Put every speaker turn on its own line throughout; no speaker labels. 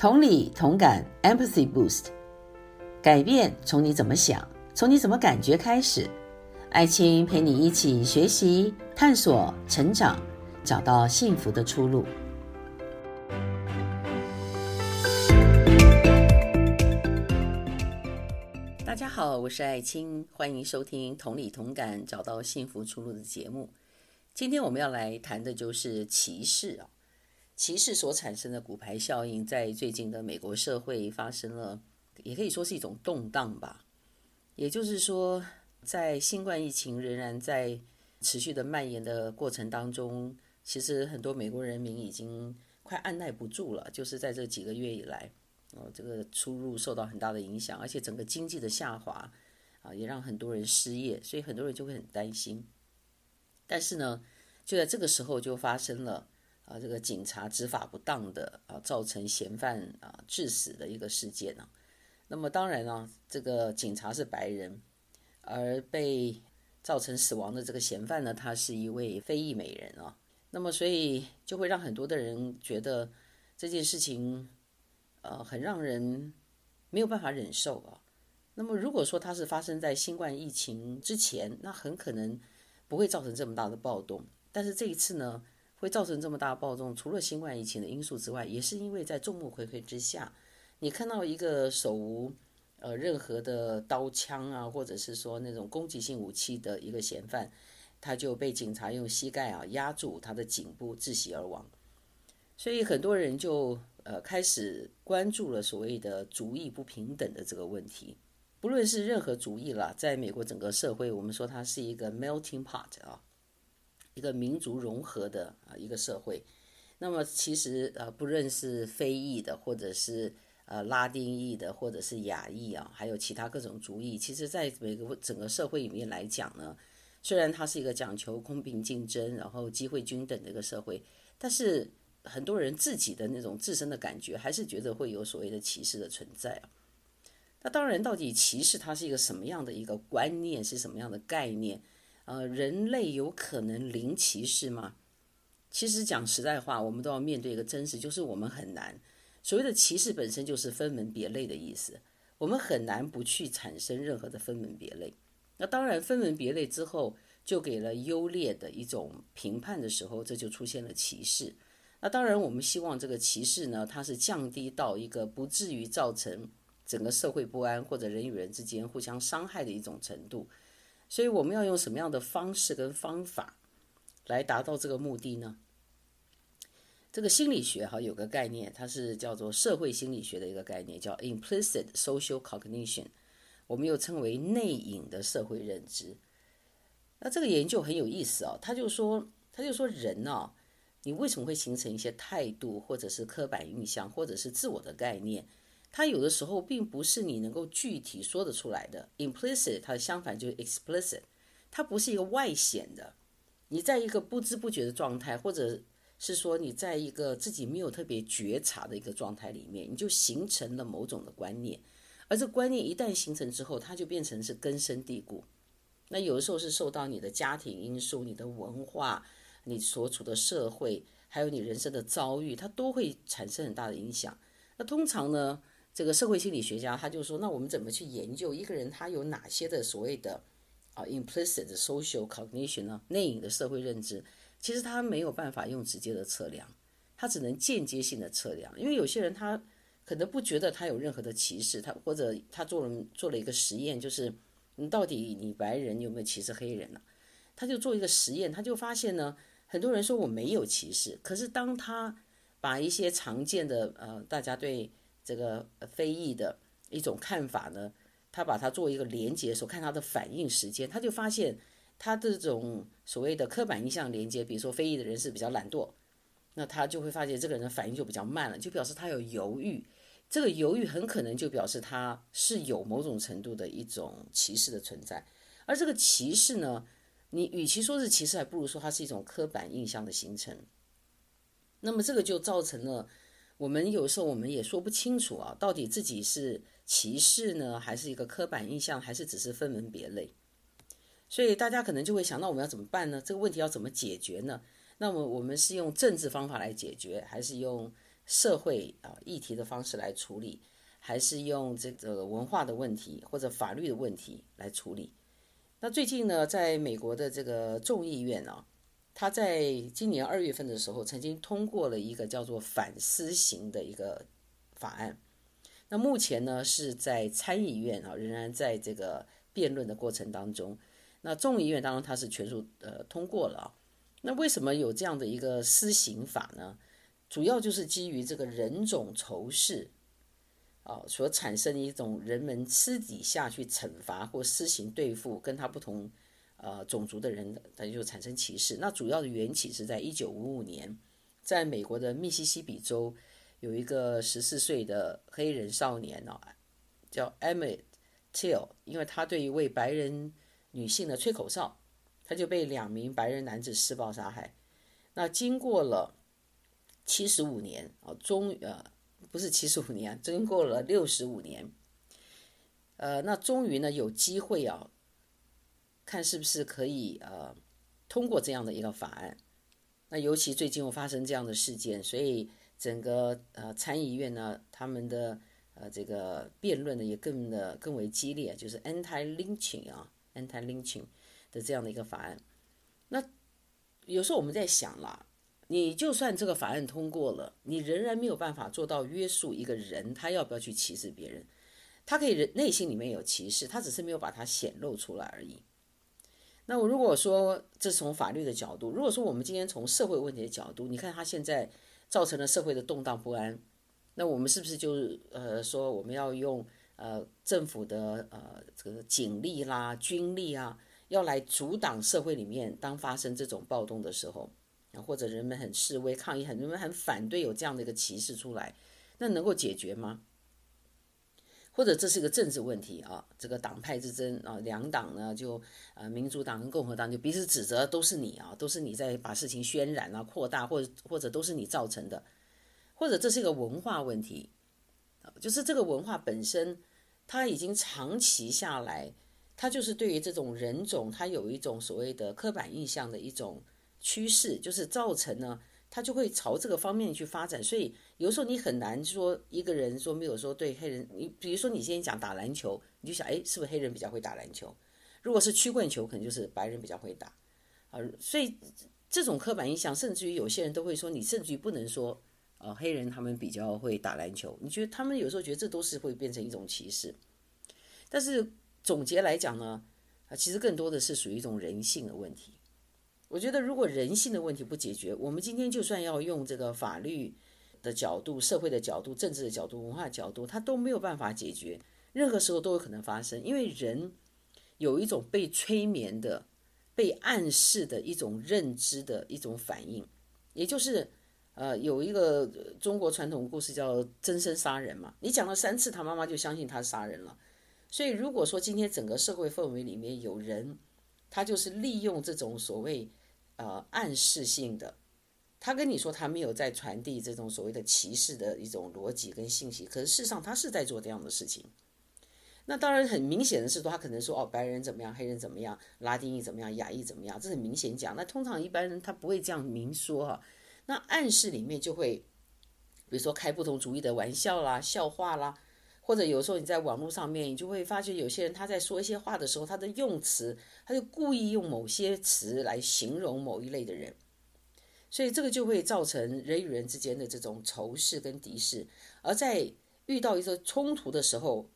同理同感，Empathy Boost，改变从你怎么想，从你怎么感觉开始。爱青陪你一起学习、探索、成长，找到幸福的出路。大家好，我是爱青，欢迎收听《同理同感，找到幸福出路》的节目。今天我们要来谈的就是歧视啊。歧视所产生的骨牌效应，在最近的美国社会发生了，也可以说是一种动荡吧。也就是说，在新冠疫情仍然在持续的蔓延的过程当中，其实很多美国人民已经快按捺不住了。就是在这几个月以来，哦，这个出入受到很大的影响，而且整个经济的下滑啊，也让很多人失业，所以很多人就会很担心。但是呢，就在这个时候就发生了。啊，这个警察执法不当的啊，造成嫌犯啊致死的一个事件呢。那么当然呢，这个警察是白人，而被造成死亡的这个嫌犯呢，他是一位非裔美人啊。那么所以就会让很多的人觉得这件事情，呃，很让人没有办法忍受啊。那么如果说它是发生在新冠疫情之前，那很可能不会造成这么大的暴动。但是这一次呢，会造成这么大暴动，除了新冠疫情的因素之外，也是因为在众目睽睽之下，你看到一个手无呃任何的刀枪啊，或者是说那种攻击性武器的一个嫌犯，他就被警察用膝盖啊压住他的颈部窒息而亡。所以很多人就呃开始关注了所谓的族裔不平等的这个问题，不论是任何族裔啦，在美国整个社会，我们说它是一个 melting pot 啊。一个民族融合的啊一个社会，那么其实呃不论是非裔的，或者是呃拉丁裔的，或者是亚裔啊，还有其他各种族裔，其实在每个整个社会里面来讲呢，虽然它是一个讲求公平竞争，然后机会均等的一个社会，但是很多人自己的那种自身的感觉，还是觉得会有所谓的歧视的存在啊。那当然，到底歧视它是一个什么样的一个观念，是什么样的概念？呃，人类有可能零歧视吗？其实讲实在话，我们都要面对一个真实，就是我们很难。所谓的歧视本身就是分门别类的意思，我们很难不去产生任何的分门别类。那当然，分门别类之后，就给了优劣的一种评判的时候，这就出现了歧视。那当然，我们希望这个歧视呢，它是降低到一个不至于造成整个社会不安或者人与人之间互相伤害的一种程度。所以我们要用什么样的方式跟方法来达到这个目的呢？这个心理学哈有个概念，它是叫做社会心理学的一个概念，叫 implicit social cognition，我们又称为内隐的社会认知。那这个研究很有意思啊，他就说，他就说人啊，你为什么会形成一些态度，或者是刻板印象，或者是自我的概念？它有的时候并不是你能够具体说得出来的，implicit 它的相反就是 explicit，它不是一个外显的，你在一个不知不觉的状态，或者是说你在一个自己没有特别觉察的一个状态里面，你就形成了某种的观念，而这观念一旦形成之后，它就变成是根深蒂固。那有的时候是受到你的家庭因素、你的文化、你所处的社会，还有你人生的遭遇，它都会产生很大的影响。那通常呢，这个社会心理学家他就说：“那我们怎么去研究一个人他有哪些的所谓的啊 implicit social cognition 呢？内隐的社会认知，其实他没有办法用直接的测量，他只能间接性的测量。因为有些人他可能不觉得他有任何的歧视，他或者他做了做了一个实验，就是你到底你白人有没有歧视黑人呢？他就做一个实验，他就发现呢，很多人说我没有歧视，可是当他把一些常见的呃大家对这个非裔的一种看法呢，他把它做一个连接的时候，看他的反应时间，他就发现他这种所谓的刻板印象连接，比如说非裔的人是比较懒惰，那他就会发现这个人的反应就比较慢了，就表示他有犹豫，这个犹豫很可能就表示他是有某种程度的一种歧视的存在，而这个歧视呢，你与其说是歧视，还不如说它是一种刻板印象的形成，那么这个就造成了。我们有时候我们也说不清楚啊，到底自己是歧视呢，还是一个刻板印象，还是只是分门别类？所以大家可能就会想，那我们要怎么办呢？这个问题要怎么解决呢？那么我们是用政治方法来解决，还是用社会啊议题的方式来处理，还是用这个文化的问题或者法律的问题来处理？那最近呢，在美国的这个众议院啊，他在今年二月份的时候，曾经通过了一个叫做反私刑的一个法案。那目前呢，是在参议院啊，仍然在这个辩论的过程当中。那众议院当中它是全数呃通过了。那为什么有这样的一个私刑法呢？主要就是基于这个人种仇视啊所产生的一种人们私底下去惩罚或施行对付跟他不同呃种族的人，他就产生歧视。那主要的缘起是在一九五五年，在美国的密西西比州有一个十四岁的黑人少年哦，叫 Emmett Till，因为他对一位白人女性的吹口哨。他就被两名白人男子施暴杀害。那经过了七十五年啊，终呃不是七十五年，经过了六十五年，呃，那终于呢有机会啊，看是不是可以呃通过这样的一个法案。那尤其最近又发生这样的事件，所以整个呃参议院呢，他们的呃这个辩论呢也更的更为激烈，就是 anti-lynching 啊，anti-lynching。的这样的一个法案，那有时候我们在想啦，你就算这个法案通过了，你仍然没有办法做到约束一个人，他要不要去歧视别人？他可以人内心里面有歧视，他只是没有把它显露出来而已。那我如果说这是从法律的角度，如果说我们今天从社会问题的角度，你看他现在造成了社会的动荡不安，那我们是不是就呃说我们要用呃政府的呃这个警力啦、军力啊？要来阻挡社会里面，当发生这种暴动的时候，或者人们很示威抗议，很人们很反对有这样的一个歧视出来，那能够解决吗？或者这是一个政治问题啊？这个党派之争啊，两党呢就呃民主党跟共和党就彼此指责都是你啊，都是你在把事情渲染啊、扩大，或者或者都是你造成的，或者这是一个文化问题，就是这个文化本身它已经长期下来。它就是对于这种人种，它有一种所谓的刻板印象的一种趋势，就是造成呢，他就会朝这个方面去发展。所以有时候你很难说一个人说没有说对黑人，你比如说你今天讲打篮球，你就想，哎，是不是黑人比较会打篮球？如果是曲棍球，可能就是白人比较会打啊。所以这种刻板印象，甚至于有些人都会说，你甚至于不能说，呃，黑人他们比较会打篮球。你觉得他们有时候觉得这都是会变成一种歧视，但是。总结来讲呢，啊，其实更多的是属于一种人性的问题。我觉得，如果人性的问题不解决，我们今天就算要用这个法律的角度、社会的角度、政治的角度、文化角度，它都没有办法解决。任何时候都有可能发生，因为人有一种被催眠的、被暗示的一种认知的一种反应，也就是，呃，有一个中国传统故事叫“曾参杀人”嘛，你讲了三次，他妈妈就相信他杀人了。所以，如果说今天整个社会氛围里面有人，他就是利用这种所谓呃暗示性的，他跟你说他没有在传递这种所谓的歧视的一种逻辑跟信息，可是事实上他是在做这样的事情。那当然很明显的是，他可能说哦，白人怎么样，黑人怎么样，拉丁裔怎么样，亚裔怎么样，这很明显讲。那通常一般人他不会这样明说哈，那暗示里面就会，比如说开不同主义的玩笑啦、笑话啦。或者有时候你在网络上面，你就会发觉有些人他在说一些话的时候，他的用词，他就故意用某些词来形容某一类的人，所以这个就会造成人与人之间的这种仇视跟敌视。而在遇到一个冲突的时候，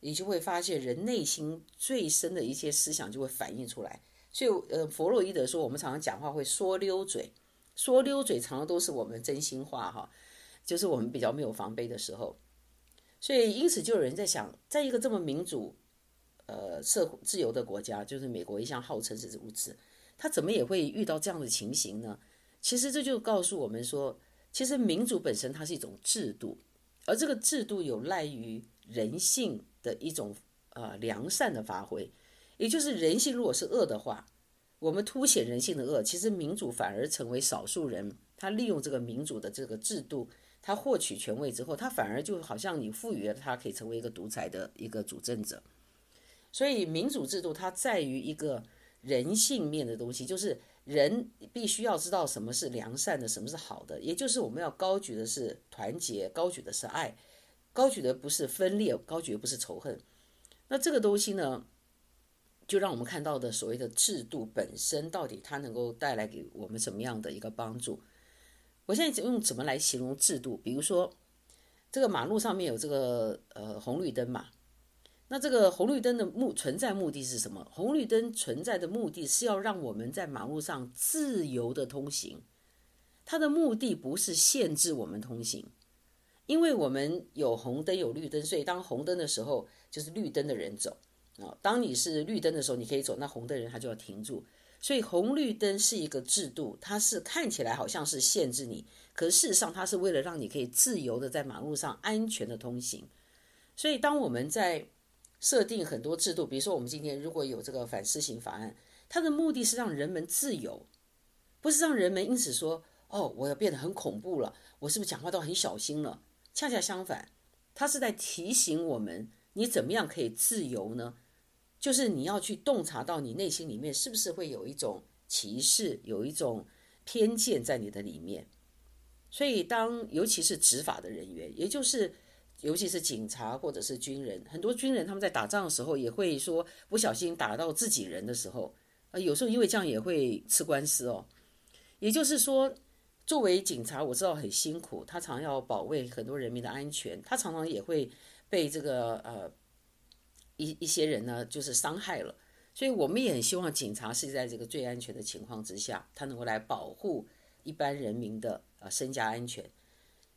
你就会发现人内心最深的一些思想就会反映出来。所以，呃，弗洛伊德说，我们常常讲话会说溜嘴，说溜嘴常常都是我们真心话哈，就是我们比较没有防备的时候。所以，因此就有人在想，在一个这么民主、呃，社会自由的国家，就是美国一向号称是如此，他怎么也会遇到这样的情形呢？其实这就告诉我们说，其实民主本身它是一种制度，而这个制度有赖于人性的一种呃良善的发挥，也就是人性如果是恶的话，我们凸显人性的恶，其实民主反而成为少数人，他利用这个民主的这个制度。他获取权位之后，他反而就好像你赋予了他可以成为一个独裁的一个主政者。所以民主制度它在于一个人性面的东西，就是人必须要知道什么是良善的，什么是好的，也就是我们要高举的是团结，高举的是爱，高举的不是分裂，高举的不是仇恨。那这个东西呢，就让我们看到的所谓的制度本身，到底它能够带来给我们什么样的一个帮助？我现在用怎么来形容制度？比如说，这个马路上面有这个呃红绿灯嘛。那这个红绿灯的目存在目的是什么？红绿灯存在的目的是要让我们在马路上自由的通行，它的目的不是限制我们通行，因为我们有红灯有绿灯，所以当红灯的时候就是绿灯的人走啊，当你是绿灯的时候你可以走，那红灯人他就要停住，所以红绿灯是一个制度，它是看起来好像是限制你，可事实上它是为了让你可以自由的在马路上安全的通行，所以当我们在设定很多制度，比如说我们今天如果有这个反私刑法案，它的目的是让人们自由，不是让人们因此说哦，我要变得很恐怖了，我是不是讲话都很小心了？恰恰相反，它是在提醒我们，你怎么样可以自由呢？就是你要去洞察到你内心里面是不是会有一种歧视，有一种偏见在你的里面。所以当尤其是执法的人员，也就是。尤其是警察或者是军人，很多军人他们在打仗的时候也会说不小心打到自己人的时候，啊，有时候因为这样也会吃官司哦。也就是说，作为警察，我知道很辛苦，他常要保卫很多人民的安全，他常常也会被这个呃一一些人呢就是伤害了。所以我们也很希望警察是在这个最安全的情况之下，他能够来保护一般人民的呃身家安全、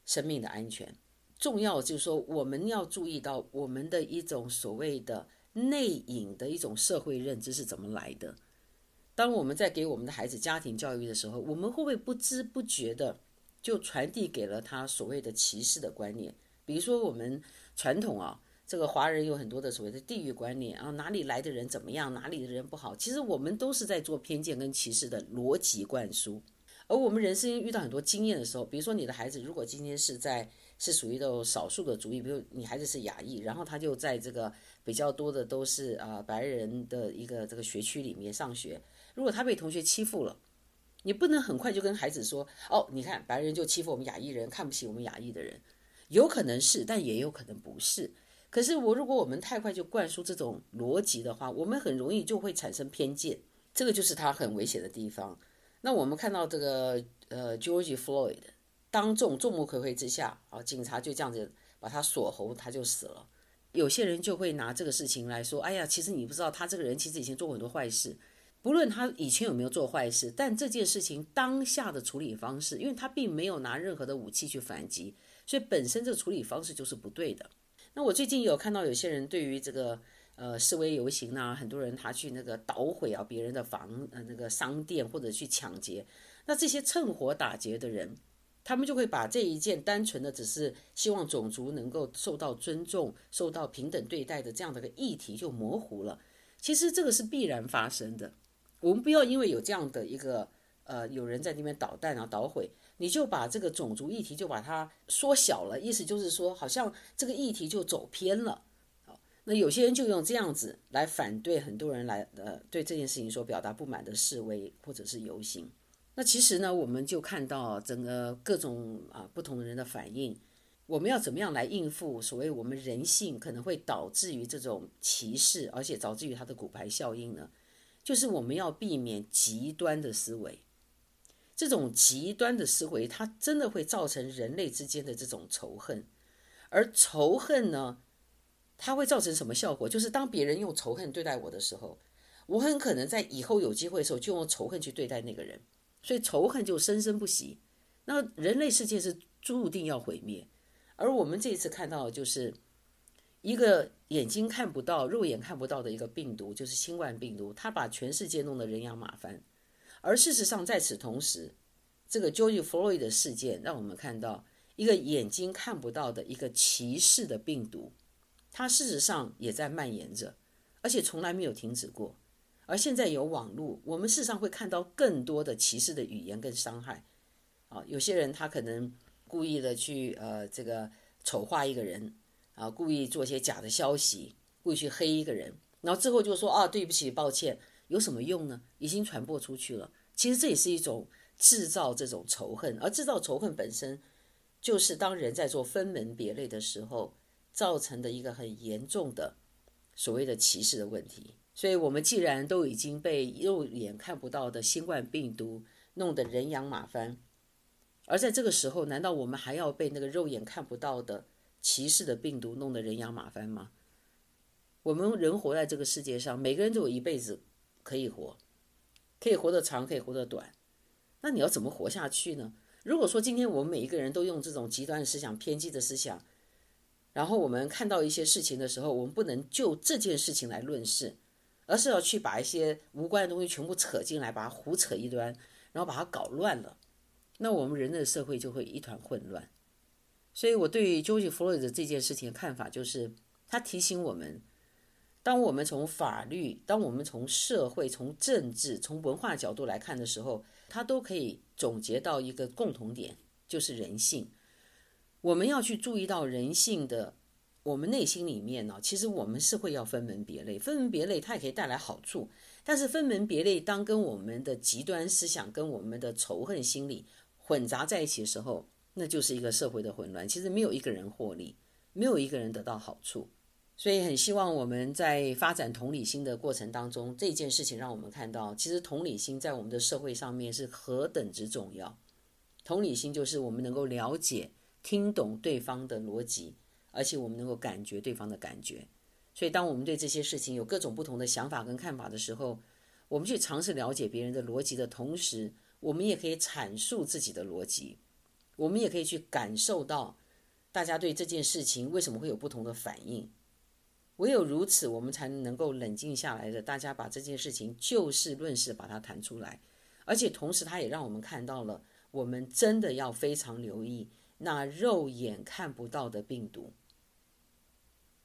生命的安全。重要就是说，我们要注意到我们的一种所谓的内隐的一种社会认知是怎么来的。当我们在给我们的孩子家庭教育的时候，我们会不会不知不觉的就传递给了他所谓的歧视的观念？比如说，我们传统啊，这个华人有很多的所谓的地域观念啊，哪里来的人怎么样，哪里的人不好。其实我们都是在做偏见跟歧视的逻辑灌输。而我们人生遇到很多经验的时候，比如说你的孩子如果今天是在是属于的少数的族裔，比如你孩子是亚裔，然后他就在这个比较多的都是啊、白人的一个这个学区里面上学。如果他被同学欺负了，你不能很快就跟孩子说：“哦，你看白人就欺负我们亚裔人，看不起我们亚裔的人。”有可能是，但也有可能不是。可是我如果我们太快就灌输这种逻辑的话，我们很容易就会产生偏见，这个就是他很危险的地方。那我们看到这个呃，George Floyd。当众众目睽睽之下，啊，警察就这样子把他锁喉，他就死了。有些人就会拿这个事情来说，哎呀，其实你不知道，他这个人其实以前做过很多坏事。不论他以前有没有做坏事，但这件事情当下的处理方式，因为他并没有拿任何的武器去反击，所以本身这处理方式就是不对的。那我最近有看到有些人对于这个呃示威游行啊，很多人他去那个捣毁啊别人的房呃那个商店或者去抢劫，那这些趁火打劫的人。他们就会把这一件单纯的只是希望种族能够受到尊重、受到平等对待的这样的一个议题就模糊了。其实这个是必然发生的。我们不要因为有这样的一个呃有人在那边捣蛋啊、捣毁，你就把这个种族议题就把它缩小了。意思就是说，好像这个议题就走偏了。那有些人就用这样子来反对很多人来呃对这件事情所表达不满的示威或者是游行。那其实呢，我们就看到整个各种啊不同的人的反应，我们要怎么样来应付所谓我们人性可能会导致于这种歧视，而且导致于它的骨牌效应呢？就是我们要避免极端的思维，这种极端的思维，它真的会造成人类之间的这种仇恨，而仇恨呢，它会造成什么效果？就是当别人用仇恨对待我的时候，我很可能在以后有机会的时候就用仇恨去对待那个人。所以仇恨就生生不息，那人类世界是注定要毁灭。而我们这一次看到的就是一个眼睛看不到、肉眼看不到的一个病毒，就是新冠病毒，它把全世界弄得人仰马翻。而事实上，在此同时，这个 George Floyd 的事件让我们看到一个眼睛看不到的一个歧视的病毒，它事实上也在蔓延着，而且从来没有停止过。而现在有网络，我们事实上会看到更多的歧视的语言跟伤害。啊，有些人他可能故意的去呃这个丑化一个人，啊，故意做些假的消息，故意去黑一个人，然后之后就说啊对不起，抱歉，有什么用呢？已经传播出去了，其实这也是一种制造这种仇恨，而制造仇恨本身，就是当人在做分门别类的时候，造成的一个很严重的所谓的歧视的问题。所以，我们既然都已经被肉眼看不到的新冠病毒弄得人仰马翻，而在这个时候，难道我们还要被那个肉眼看不到的歧视的病毒弄得人仰马翻吗？我们人活在这个世界上，每个人都有一辈子可以活，可以活得长，可以活得短。那你要怎么活下去呢？如果说今天我们每一个人都用这种极端的思想、偏激的思想，然后我们看到一些事情的时候，我们不能就这件事情来论事。而是要去把一些无关的东西全部扯进来，把它胡扯一端，然后把它搞乱了，那我们人类的社会就会一团混乱。所以，我对于 George Floyd 这件事情的看法就是，他提醒我们：当我们从法律、当我们从社会、从政治、从文化角度来看的时候，它都可以总结到一个共同点，就是人性。我们要去注意到人性的。我们内心里面呢，其实我们是会要分门别类，分门别类它也可以带来好处，但是分门别类当跟我们的极端思想跟我们的仇恨心理混杂在一起的时候，那就是一个社会的混乱。其实没有一个人获利，没有一个人得到好处，所以很希望我们在发展同理心的过程当中，这件事情让我们看到，其实同理心在我们的社会上面是何等之重要。同理心就是我们能够了解、听懂对方的逻辑。而且我们能够感觉对方的感觉，所以当我们对这些事情有各种不同的想法跟看法的时候，我们去尝试了解别人的逻辑的同时，我们也可以阐述自己的逻辑，我们也可以去感受到大家对这件事情为什么会有不同的反应。唯有如此，我们才能够冷静下来的，大家把这件事情就事论事把它谈出来，而且同时，它也让我们看到了，我们真的要非常留意那肉眼看不到的病毒。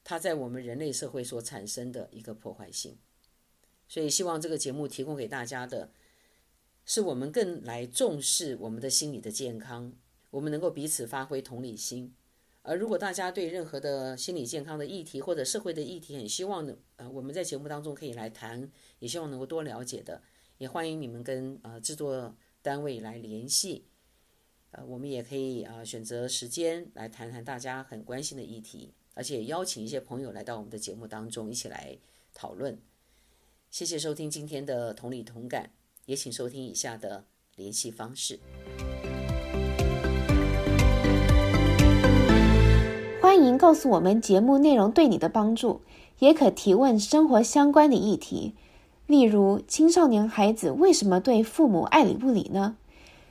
它在我们人类社会所产生的一个破坏性，所以希望这个节目提供给大家的，是我们更来重视我们的心理的健康，我们能够彼此发挥同理心。而如果大家对任何的心理健康的议题或者社会的议题，很希望呢，呃，我们在节目当中可以来谈，也希望能够多了解的，也欢迎你们跟呃制作单位来联系，呃，我们也可以啊选择时间来谈谈大家很关心的议题。而且邀请一些朋友来到我们的节目当中，一起来讨论。谢谢收听今天的同理同感，也请收听以下的联系方式。
欢迎告诉我们节目内容对你的帮助，也可提问生活相关的议题，例如青少年孩子为什么对父母爱理不理呢？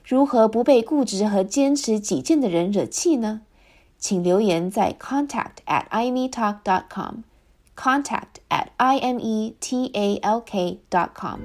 如何不被固执和坚持己见的人惹气呢？请留言在 contact at imetalk dot com，contact at i m e t a l k dot com。